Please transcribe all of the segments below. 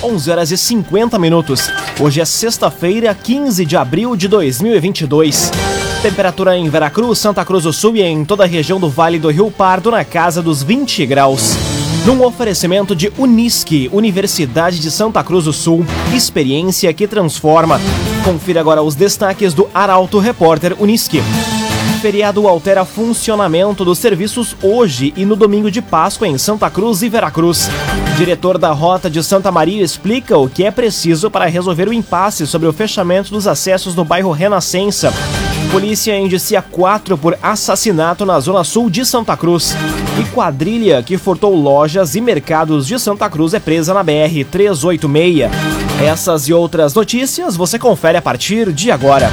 11 horas e 50 minutos. Hoje é sexta-feira, 15 de abril de 2022. Temperatura em Veracruz, Santa Cruz do Sul e em toda a região do Vale do Rio Pardo na casa dos 20 graus. Num oferecimento de Unisque, Universidade de Santa Cruz do Sul, experiência que transforma. Confira agora os destaques do Arauto Repórter Unisque. Feriado altera funcionamento dos serviços hoje e no domingo de Páscoa em Santa Cruz e Veracruz. Diretor da Rota de Santa Maria explica o que é preciso para resolver o impasse sobre o fechamento dos acessos no bairro Renascença. Polícia indicia quatro por assassinato na zona sul de Santa Cruz. E quadrilha que furtou lojas e mercados de Santa Cruz é presa na BR 386. Essas e outras notícias você confere a partir de agora.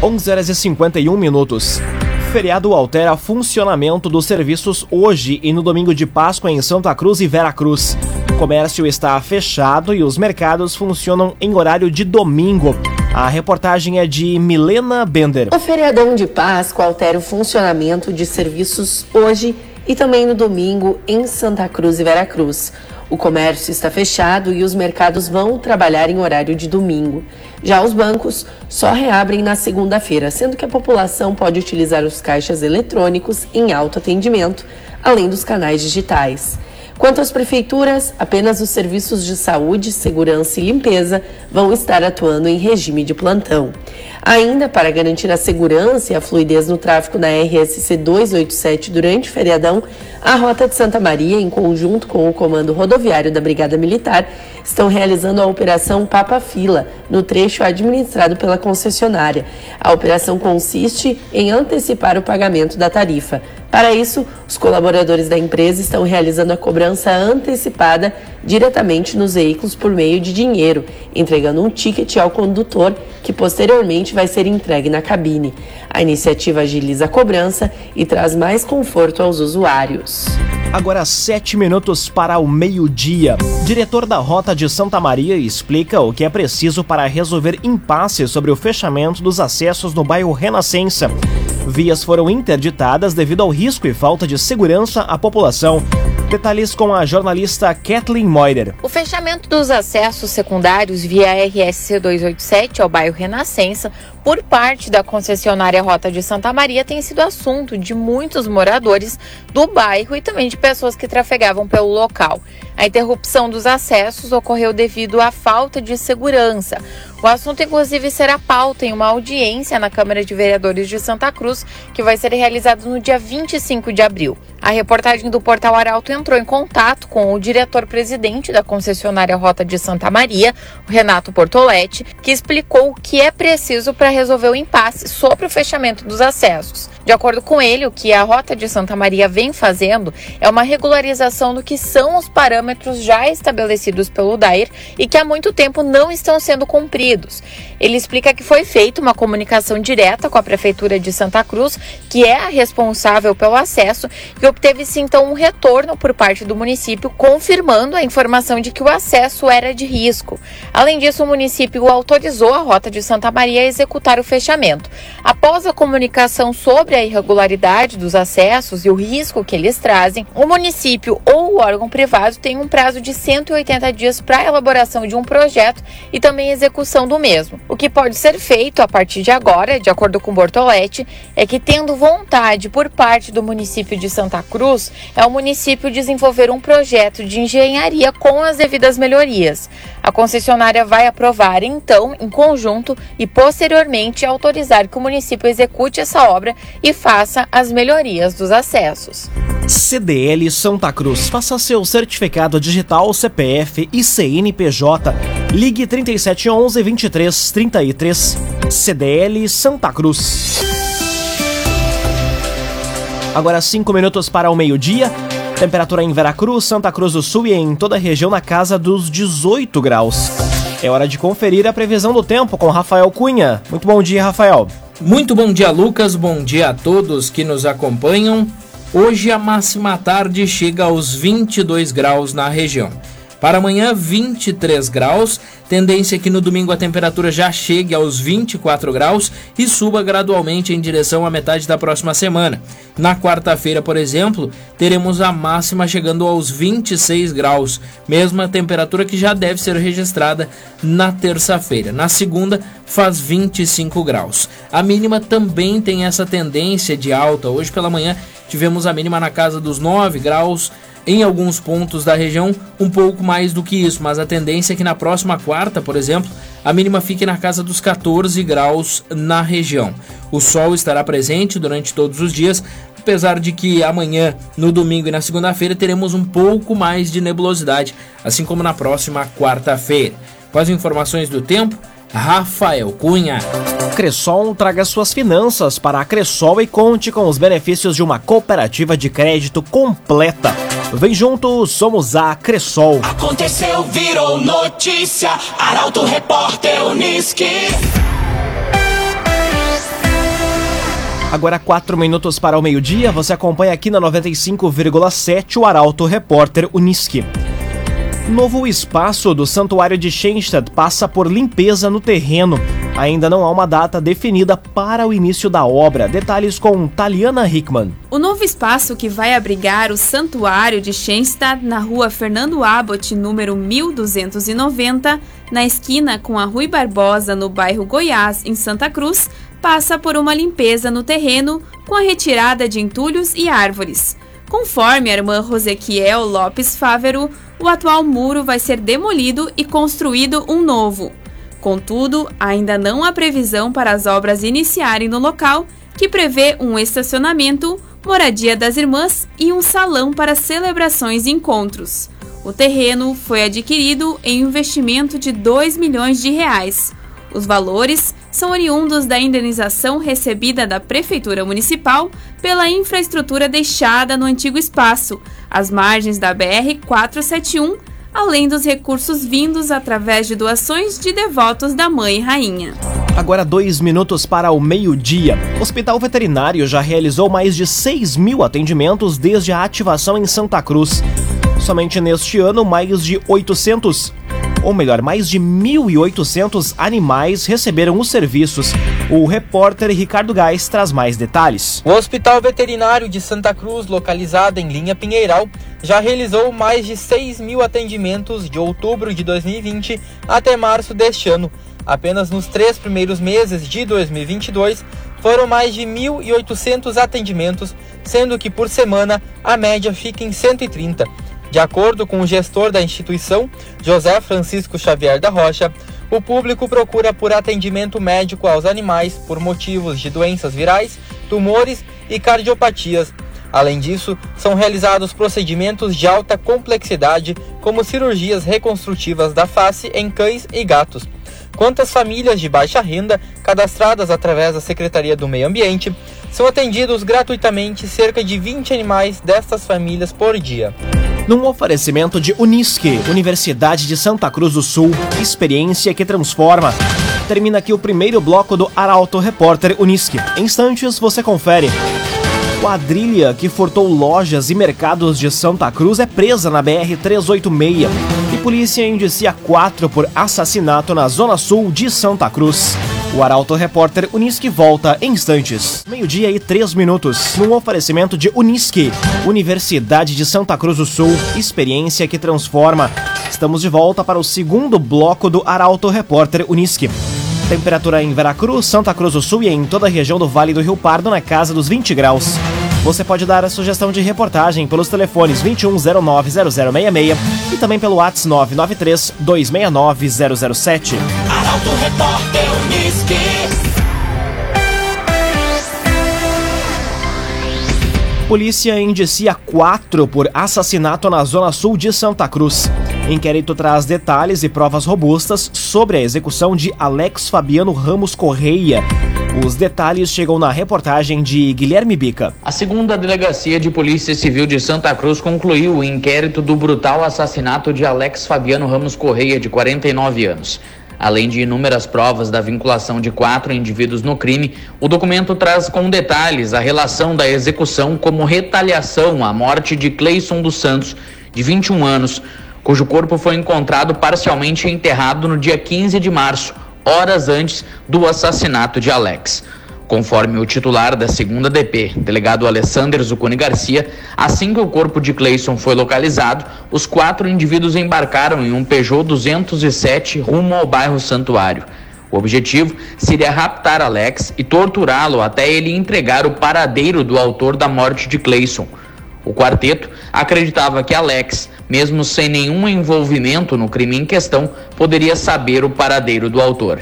11 horas e 51 minutos. Feriado altera funcionamento dos serviços hoje e no domingo de Páscoa em Santa Cruz e Veracruz. O comércio está fechado e os mercados funcionam em horário de domingo. A reportagem é de Milena Bender. O feriadão de Páscoa altera o funcionamento de serviços hoje e também no domingo em Santa Cruz e Veracruz. O comércio está fechado e os mercados vão trabalhar em horário de domingo. Já os bancos só reabrem na segunda-feira, sendo que a população pode utilizar os caixas eletrônicos em alto atendimento, além dos canais digitais. Quanto às prefeituras, apenas os serviços de saúde, segurança e limpeza vão estar atuando em regime de plantão. Ainda para garantir a segurança e a fluidez no tráfego na RSC 287 durante o feriadão, a Rota de Santa Maria, em conjunto com o Comando Rodoviário da Brigada Militar, estão realizando a Operação Papa Fila, no trecho administrado pela concessionária. A operação consiste em antecipar o pagamento da tarifa. Para isso, os colaboradores da empresa estão realizando a cobrança antecipada diretamente nos veículos por meio de dinheiro, entregando um ticket ao condutor que posteriormente vai ser entregue na cabine. A iniciativa agiliza a cobrança e traz mais conforto aos usuários. Agora sete minutos para o meio-dia. Diretor da Rota de Santa Maria explica o que é preciso para resolver impasse sobre o fechamento dos acessos no bairro Renascença. Vias foram interditadas devido ao risco e falta de segurança à população. Detalhes com a jornalista Kathleen Moider. O fechamento dos acessos secundários via RSC 287 ao bairro Renascença por parte da concessionária Rota de Santa Maria tem sido assunto de muitos moradores do bairro e também de pessoas que trafegavam pelo local. A interrupção dos acessos ocorreu devido à falta de segurança. O assunto, inclusive, será pauta em uma audiência na Câmara de Vereadores de Santa Cruz, que vai ser realizada no dia 25 de abril. A reportagem do Portal Arauto entrou em contato com o diretor-presidente da concessionária Rota de Santa Maria, Renato Portoletti, que explicou o que é preciso para resolver o impasse sobre o fechamento dos acessos. De acordo com ele, o que a Rota de Santa Maria vem fazendo é uma regularização do que são os parâmetros já estabelecidos pelo DAIR e que há muito tempo não estão sendo cumpridos. Ele explica que foi feita uma comunicação direta com a Prefeitura de Santa Cruz, que é a responsável pelo acesso, e obteve-se então um retorno por parte do município, confirmando a informação de que o acesso era de risco. Além disso, o município autorizou a Rota de Santa Maria a executar o fechamento. Após a comunicação sobre a irregularidade dos acessos e o risco que eles trazem, o município ou o órgão privado tem um prazo de 180 dias para a elaboração de um projeto e também execução do mesmo. O que pode ser feito a partir de agora, de acordo com Bortoletti, é que tendo vontade por parte do município de Santa Cruz, é o município desenvolver um projeto de engenharia com as devidas melhorias. A concessionária vai aprovar então, em conjunto, e posteriormente autorizar que o município execute essa obra e faça as melhorias dos acessos. CDL Santa Cruz. Faça seu certificado digital CPF e CNPJ. Ligue 3711 2333. CDL Santa Cruz. Agora cinco minutos para o meio-dia. Temperatura em Veracruz, Santa Cruz do Sul e em toda a região na casa dos 18 graus. É hora de conferir a previsão do tempo com Rafael Cunha. Muito bom dia, Rafael. Muito bom dia, Lucas. Bom dia a todos que nos acompanham. Hoje a máxima tarde chega aos 22 graus na região. Para amanhã, 23 graus. Tendência que no domingo a temperatura já chegue aos 24 graus e suba gradualmente em direção à metade da próxima semana. Na quarta-feira, por exemplo, teremos a máxima chegando aos 26 graus, mesma temperatura que já deve ser registrada na terça-feira. Na segunda, faz 25 graus. A mínima também tem essa tendência de alta. Hoje pela manhã tivemos a mínima na casa dos 9 graus em alguns pontos da região um pouco mais do que isso, mas a tendência é que na próxima quarta, por exemplo, a mínima fique na casa dos 14 graus na região. O sol estará presente durante todos os dias, apesar de que amanhã, no domingo e na segunda-feira teremos um pouco mais de nebulosidade, assim como na próxima quarta-feira. Com as informações do tempo, Rafael Cunha. Cressol traga suas finanças para a Cressol e conte com os benefícios de uma cooperativa de crédito completa. Vem junto, somos a Cressol. Aconteceu, virou notícia. Arauto Repórter Uniski. Agora, quatro minutos para o meio-dia, você acompanha aqui na 95,7 o Arauto Repórter Uniski. Novo espaço do Santuário de Schenstadt passa por limpeza no terreno. Ainda não há uma data definida para o início da obra. Detalhes com Taliana Hickman. O novo espaço que vai abrigar o Santuário de Schenstadt na rua Fernando Abbott, número 1290, na esquina com a Rui Barbosa, no bairro Goiás, em Santa Cruz, passa por uma limpeza no terreno com a retirada de entulhos e árvores. Conforme a irmã Rosequiel Lopes Fávero, o atual muro vai ser demolido e construído um novo. Contudo, ainda não há previsão para as obras iniciarem no local, que prevê um estacionamento, moradia das irmãs e um salão para celebrações e encontros. O terreno foi adquirido em investimento de 2 milhões de reais. Os valores são oriundos da indenização recebida da Prefeitura Municipal pela infraestrutura deixada no antigo espaço, às margens da BR-471, além dos recursos vindos através de doações de devotos da Mãe Rainha. Agora dois minutos para o meio-dia. O Hospital Veterinário já realizou mais de 6 mil atendimentos desde a ativação em Santa Cruz. Somente neste ano, mais de 800 ou melhor, mais de 1.800 animais receberam os serviços. O repórter Ricardo Gás traz mais detalhes. O Hospital Veterinário de Santa Cruz, localizado em Linha Pinheiral, já realizou mais de 6 mil atendimentos de outubro de 2020 até março deste ano. Apenas nos três primeiros meses de 2022 foram mais de 1.800 atendimentos, sendo que por semana a média fica em 130. De acordo com o gestor da instituição, José Francisco Xavier da Rocha, o público procura por atendimento médico aos animais por motivos de doenças virais, tumores e cardiopatias. Além disso, são realizados procedimentos de alta complexidade, como cirurgias reconstrutivas da face em cães e gatos. Quanto às famílias de baixa renda, cadastradas através da Secretaria do Meio Ambiente, são atendidos gratuitamente cerca de 20 animais destas famílias por dia num oferecimento de Unisque, Universidade de Santa Cruz do Sul, experiência que transforma. Termina aqui o primeiro bloco do Arauto Repórter Unisque. Em instantes você confere. Quadrilha que furtou lojas e mercados de Santa Cruz é presa na BR-386 e polícia indicia quatro por assassinato na zona sul de Santa Cruz. O Arauto Repórter Unisque volta em instantes. Meio-dia e três minutos. Num oferecimento de Unisque, Universidade de Santa Cruz do Sul. Experiência que transforma. Estamos de volta para o segundo bloco do Arauto Repórter Unisque. Temperatura em Veracruz, Santa Cruz do Sul e em toda a região do Vale do Rio Pardo na casa dos 20 graus. Você pode dar a sugestão de reportagem pelos telefones 2109-0066 e também pelo WhatsApp 993 269 007. Arauto Repórter Polícia indicia quatro por assassinato na zona sul de Santa Cruz. Inquérito traz detalhes e provas robustas sobre a execução de Alex Fabiano Ramos Correia. Os detalhes chegam na reportagem de Guilherme Bica. A segunda delegacia de Polícia Civil de Santa Cruz concluiu o inquérito do brutal assassinato de Alex Fabiano Ramos Correia, de 49 anos. Além de inúmeras provas da vinculação de quatro indivíduos no crime, o documento traz com detalhes a relação da execução como retaliação à morte de Cleison dos Santos, de 21 anos, cujo corpo foi encontrado parcialmente enterrado no dia 15 de março, horas antes do assassinato de Alex. Conforme o titular da segunda DP, delegado Alessandro Zuconi Garcia, assim que o corpo de Cleison foi localizado, os quatro indivíduos embarcaram em um Peugeot 207 rumo ao bairro Santuário. O objetivo seria raptar Alex e torturá-lo até ele entregar o paradeiro do autor da morte de Cleison. O quarteto acreditava que Alex, mesmo sem nenhum envolvimento no crime em questão, poderia saber o paradeiro do autor.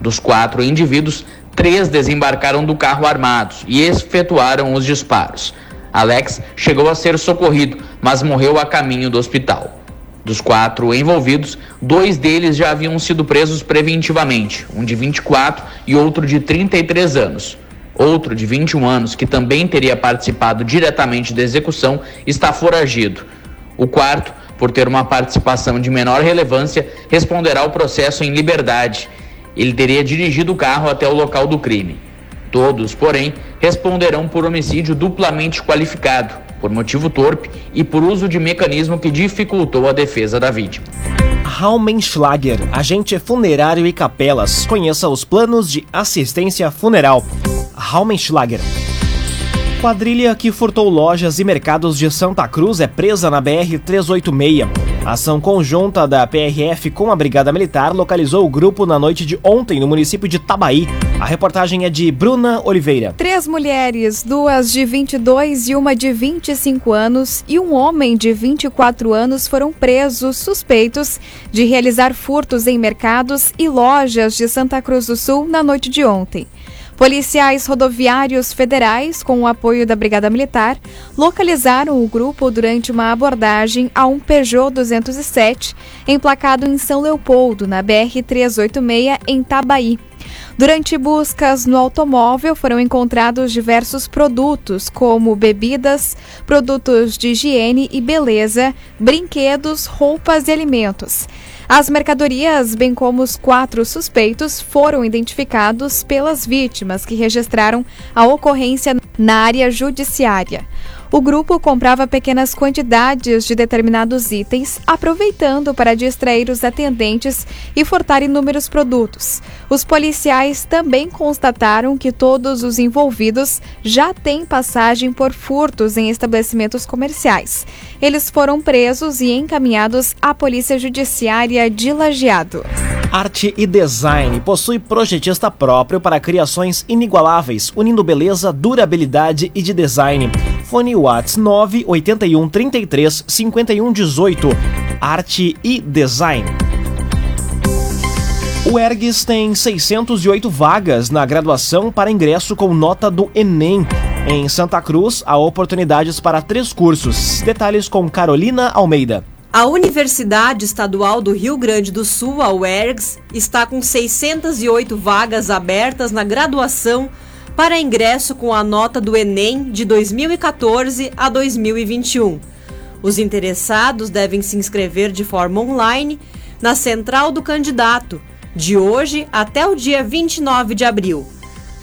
Dos quatro indivíduos, três desembarcaram do carro armados e efetuaram os disparos. Alex chegou a ser socorrido, mas morreu a caminho do hospital. Dos quatro envolvidos, dois deles já haviam sido presos preventivamente, um de 24 e outro de 33 anos. Outro de 21 anos, que também teria participado diretamente da execução, está foragido. O quarto, por ter uma participação de menor relevância, responderá ao processo em liberdade ele teria dirigido o carro até o local do crime. Todos, porém, responderão por homicídio duplamente qualificado, por motivo torpe e por uso de mecanismo que dificultou a defesa da vítima. Raumenschlager, agente funerário e capelas. Conheça os planos de assistência funeral. Raumenschlager. Quadrilha que furtou lojas e mercados de Santa Cruz é presa na BR-386. Ação conjunta da PRF com a Brigada Militar localizou o grupo na noite de ontem no município de Tabaí. A reportagem é de Bruna Oliveira. Três mulheres, duas de 22 e uma de 25 anos, e um homem de 24 anos foram presos suspeitos de realizar furtos em mercados e lojas de Santa Cruz do Sul na noite de ontem. Policiais rodoviários federais, com o apoio da Brigada Militar, localizaram o grupo durante uma abordagem a um Peugeot 207, emplacado em São Leopoldo, na BR-386, em Tabaí. Durante buscas no automóvel foram encontrados diversos produtos, como bebidas, produtos de higiene e beleza, brinquedos, roupas e alimentos. As mercadorias, bem como os quatro suspeitos, foram identificados pelas vítimas que registraram a ocorrência na área judiciária. O grupo comprava pequenas quantidades de determinados itens, aproveitando para distrair os atendentes e furtar inúmeros produtos. Os policiais também constataram que todos os envolvidos já têm passagem por furtos em estabelecimentos comerciais. Eles foram presos e encaminhados à Polícia Judiciária de Lajeado. Arte e Design possui projetista próprio para criações inigualáveis, unindo beleza, durabilidade e de design. Fone Whats 981 33 51 18. Arte e Design. O ERGS tem 608 vagas na graduação para ingresso com nota do Enem. Em Santa Cruz, há oportunidades para três cursos. Detalhes com Carolina Almeida. A Universidade Estadual do Rio Grande do Sul, a UERGS, está com 608 vagas abertas na graduação para ingresso com a nota do Enem de 2014 a 2021. Os interessados devem se inscrever de forma online na Central do Candidato, de hoje até o dia 29 de abril.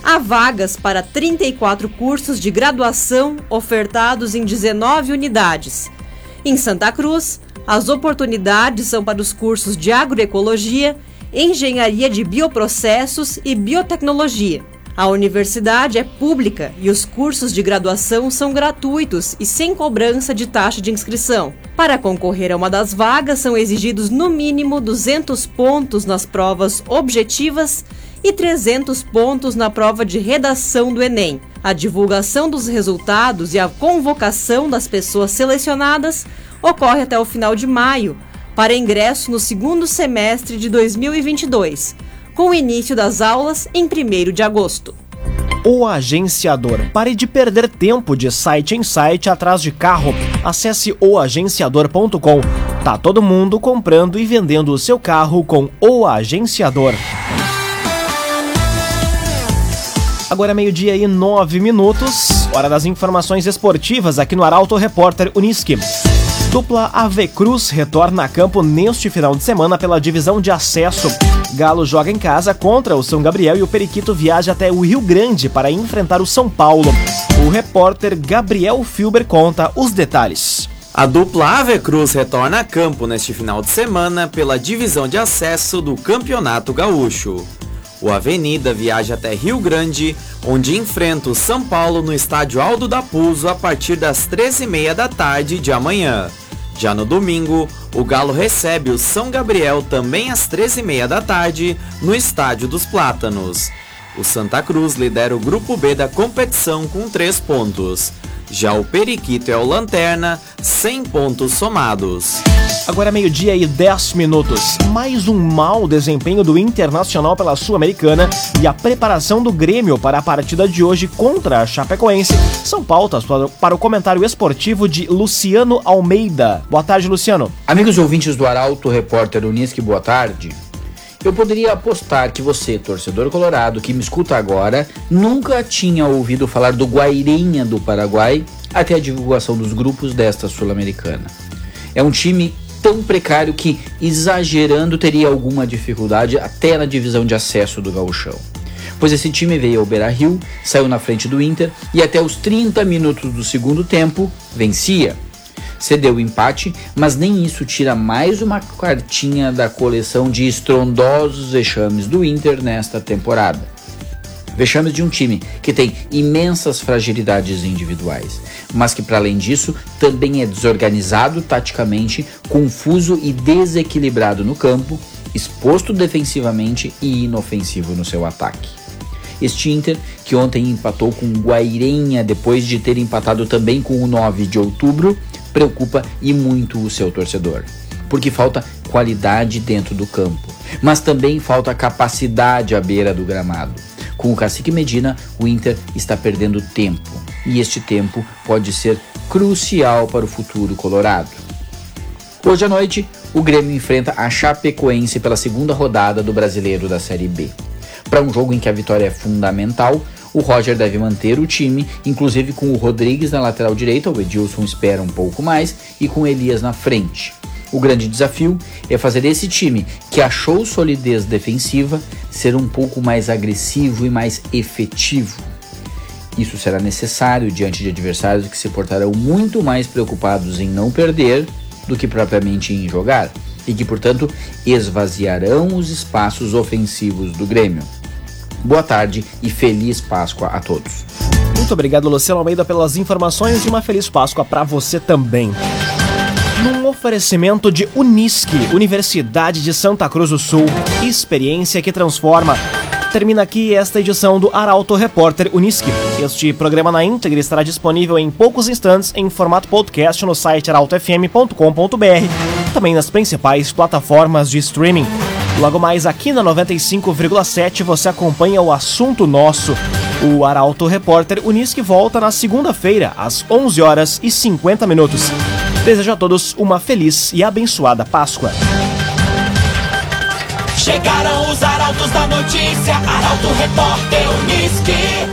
Há vagas para 34 cursos de graduação ofertados em 19 unidades. Em Santa Cruz, as oportunidades são para os cursos de agroecologia, engenharia de bioprocessos e biotecnologia. A universidade é pública e os cursos de graduação são gratuitos e sem cobrança de taxa de inscrição. Para concorrer a uma das vagas, são exigidos no mínimo 200 pontos nas provas objetivas e 300 pontos na prova de redação do Enem. A divulgação dos resultados e a convocação das pessoas selecionadas ocorre até o final de maio, para ingresso no segundo semestre de 2022 com o início das aulas em 1 de agosto. O agenciador. Pare de perder tempo de site em site atrás de carro. Acesse oagenciador.com. Tá todo mundo comprando e vendendo o seu carro com o agenciador. Agora é meio-dia e nove minutos, hora das informações esportivas aqui no Arauto Repórter Uniski. Dupla Ave Cruz retorna a campo neste final de semana pela divisão de acesso. Galo joga em casa contra o São Gabriel e o Periquito viaja até o Rio Grande para enfrentar o São Paulo. O repórter Gabriel Filber conta os detalhes. A dupla Ave Cruz retorna a campo neste final de semana pela divisão de acesso do Campeonato Gaúcho. O Avenida viaja até Rio Grande, onde enfrenta o São Paulo no estádio Aldo da Puso a partir das 13h30 da tarde de amanhã. Já no domingo, o Galo recebe o São Gabriel também às 13h30 da tarde no Estádio dos Plátanos. O Santa Cruz lidera o grupo B da competição com 3 pontos. Já o Periquito é o Lanterna, 100 pontos somados. Agora é meio-dia e 10 minutos. Mais um mau desempenho do Internacional pela Sul-Americana e a preparação do Grêmio para a partida de hoje contra a Chapecoense são pautas para o comentário esportivo de Luciano Almeida. Boa tarde, Luciano. Amigos ouvintes do Arauto, repórter Unisque, boa tarde. Eu poderia apostar que você, torcedor colorado, que me escuta agora, nunca tinha ouvido falar do Guairinha do Paraguai até a divulgação dos grupos desta Sul-Americana. É um time tão precário que, exagerando, teria alguma dificuldade até na divisão de acesso do gauchão. Pois esse time veio ao Beira-Rio, saiu na frente do Inter e até os 30 minutos do segundo tempo vencia cedeu o empate, mas nem isso tira mais uma cartinha da coleção de estrondosos vexames do Inter nesta temporada. Vexames de um time que tem imensas fragilidades individuais, mas que, para além disso, também é desorganizado taticamente, confuso e desequilibrado no campo, exposto defensivamente e inofensivo no seu ataque. Este Inter, que ontem empatou com o Guairenha depois de ter empatado também com o 9 de outubro, preocupa e muito o seu torcedor. Porque falta qualidade dentro do campo, mas também falta capacidade à beira do gramado. Com o Cacique Medina, o Inter está perdendo tempo, e este tempo pode ser crucial para o futuro colorado. Hoje à noite, o Grêmio enfrenta a Chapecoense pela segunda rodada do Brasileiro da Série B. Para um jogo em que a vitória é fundamental, o Roger deve manter o time, inclusive com o Rodrigues na lateral direita, o Edilson espera um pouco mais, e com Elias na frente. O grande desafio é fazer esse time, que achou solidez defensiva, ser um pouco mais agressivo e mais efetivo. Isso será necessário diante de adversários que se portarão muito mais preocupados em não perder do que propriamente em jogar, e que, portanto, esvaziarão os espaços ofensivos do Grêmio. Boa tarde e feliz Páscoa a todos. Muito obrigado, Luciano Almeida, pelas informações e uma feliz Páscoa para você também. Num oferecimento de Unisque, Universidade de Santa Cruz do Sul, experiência que transforma. Termina aqui esta edição do Arauto Repórter Unisque. Este programa na íntegra estará disponível em poucos instantes em formato podcast no site arautofm.com.br, também nas principais plataformas de streaming. Logo mais aqui na 95,7 você acompanha o assunto nosso. O Arauto Repórter Unisque volta na segunda-feira, às 11 horas e 50 minutos. Desejo a todos uma feliz e abençoada Páscoa. Chegaram os arautos da notícia, Arauto Repórter Unisque.